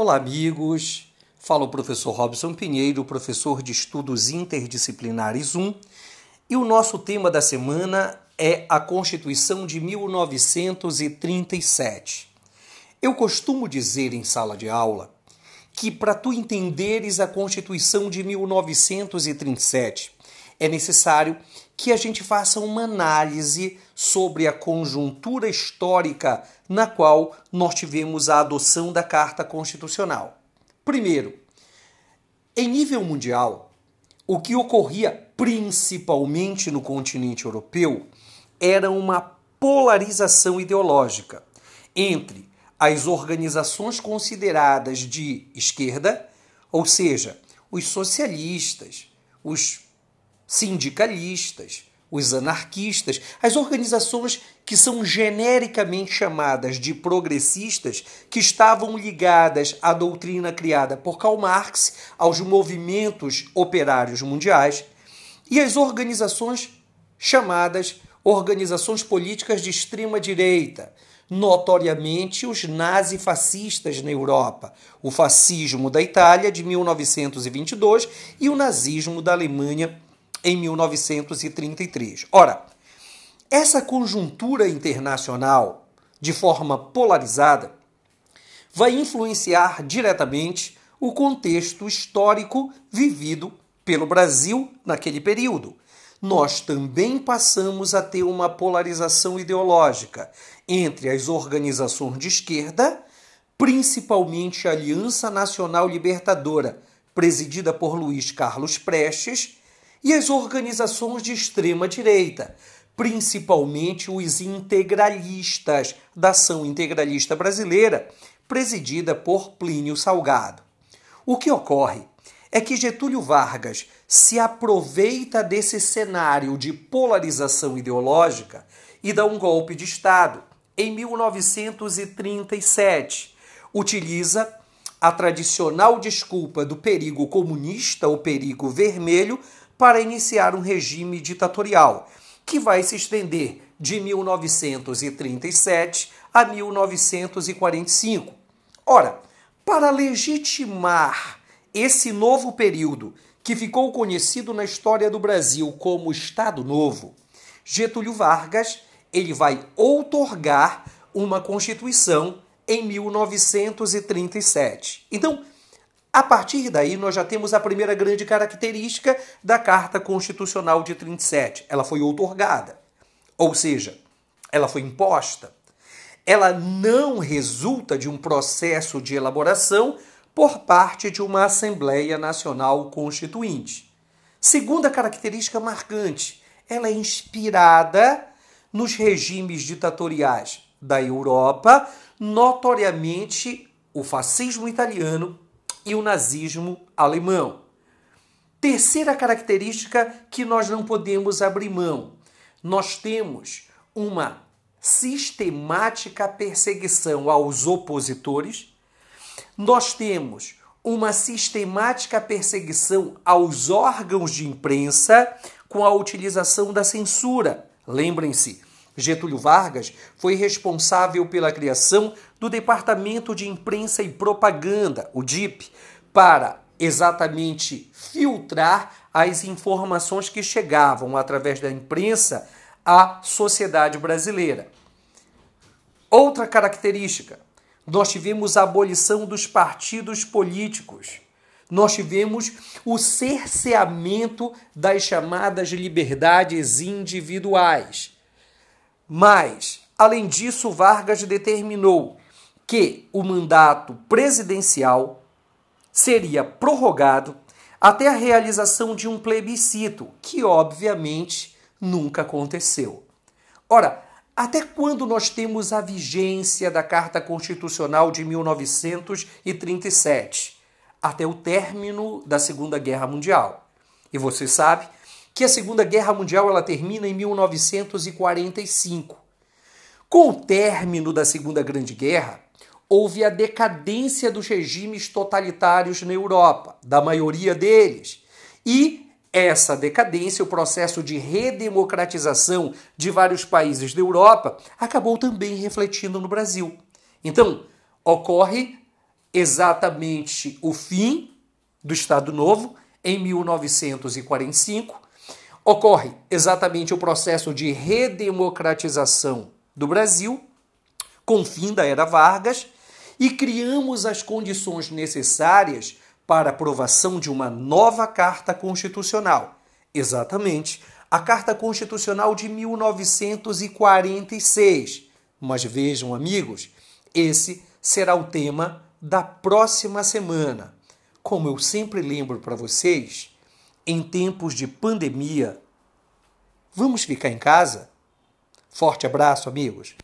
Olá, amigos. Fala o professor Robson Pinheiro, professor de Estudos Interdisciplinares 1, e o nosso tema da semana é a Constituição de 1937. Eu costumo dizer em sala de aula que para tu entenderes a Constituição de 1937 é necessário que a gente faça uma análise sobre a conjuntura histórica na qual nós tivemos a adoção da Carta Constitucional. Primeiro, em nível mundial, o que ocorria principalmente no continente europeu era uma polarização ideológica entre as organizações consideradas de esquerda, ou seja, os socialistas, os sindicalistas, os anarquistas, as organizações que são genericamente chamadas de progressistas, que estavam ligadas à doutrina criada por Karl Marx, aos movimentos operários mundiais, e as organizações chamadas organizações políticas de extrema direita, notoriamente os nazifascistas na Europa, o fascismo da Itália de 1922 e o nazismo da Alemanha em 1933. Ora, essa conjuntura internacional, de forma polarizada, vai influenciar diretamente o contexto histórico vivido pelo Brasil naquele período. Nós também passamos a ter uma polarização ideológica entre as organizações de esquerda, principalmente a Aliança Nacional Libertadora, presidida por Luiz Carlos Prestes, e as organizações de extrema direita, principalmente os integralistas da Ação Integralista Brasileira, presidida por Plínio Salgado. O que ocorre é que Getúlio Vargas se aproveita desse cenário de polarização ideológica e dá um golpe de Estado em 1937. Utiliza a tradicional desculpa do perigo comunista ou perigo vermelho para iniciar um regime ditatorial, que vai se estender de 1937 a 1945. Ora, para legitimar esse novo período, que ficou conhecido na história do Brasil como Estado Novo, Getúlio Vargas ele vai outorgar uma Constituição em 1937. Então, a partir daí, nós já temos a primeira grande característica da Carta Constitucional de 37. Ela foi outorgada, ou seja, ela foi imposta. Ela não resulta de um processo de elaboração por parte de uma Assembleia Nacional Constituinte. Segunda característica marcante, ela é inspirada nos regimes ditatoriais da Europa, notoriamente o fascismo italiano e o nazismo alemão. Terceira característica que nós não podemos abrir mão: nós temos uma sistemática perseguição aos opositores, nós temos uma sistemática perseguição aos órgãos de imprensa com a utilização da censura. Lembrem-se, Getúlio Vargas foi responsável pela criação do Departamento de Imprensa e Propaganda, o DIP, para exatamente filtrar as informações que chegavam através da imprensa à sociedade brasileira. Outra característica, nós tivemos a abolição dos partidos políticos. Nós tivemos o cerceamento das chamadas liberdades individuais. Mas, além disso, Vargas determinou que o mandato presidencial seria prorrogado até a realização de um plebiscito, que obviamente nunca aconteceu. Ora, até quando nós temos a vigência da Carta Constitucional de 1937? Até o término da Segunda Guerra Mundial. E você sabe que a Segunda Guerra Mundial ela termina em 1945. Com o término da Segunda Grande Guerra, houve a decadência dos regimes totalitários na Europa, da maioria deles. E essa decadência, o processo de redemocratização de vários países da Europa, acabou também refletindo no Brasil. Então, ocorre exatamente o fim do Estado Novo, em 1945. Ocorre exatamente o processo de redemocratização do Brasil, com fim da era Vargas, e criamos as condições necessárias para aprovação de uma nova Carta Constitucional. Exatamente, a Carta Constitucional de 1946. Mas vejam, amigos, esse será o tema da próxima semana. Como eu sempre lembro para vocês, em tempos de pandemia, vamos ficar em casa? Forte abraço, amigos!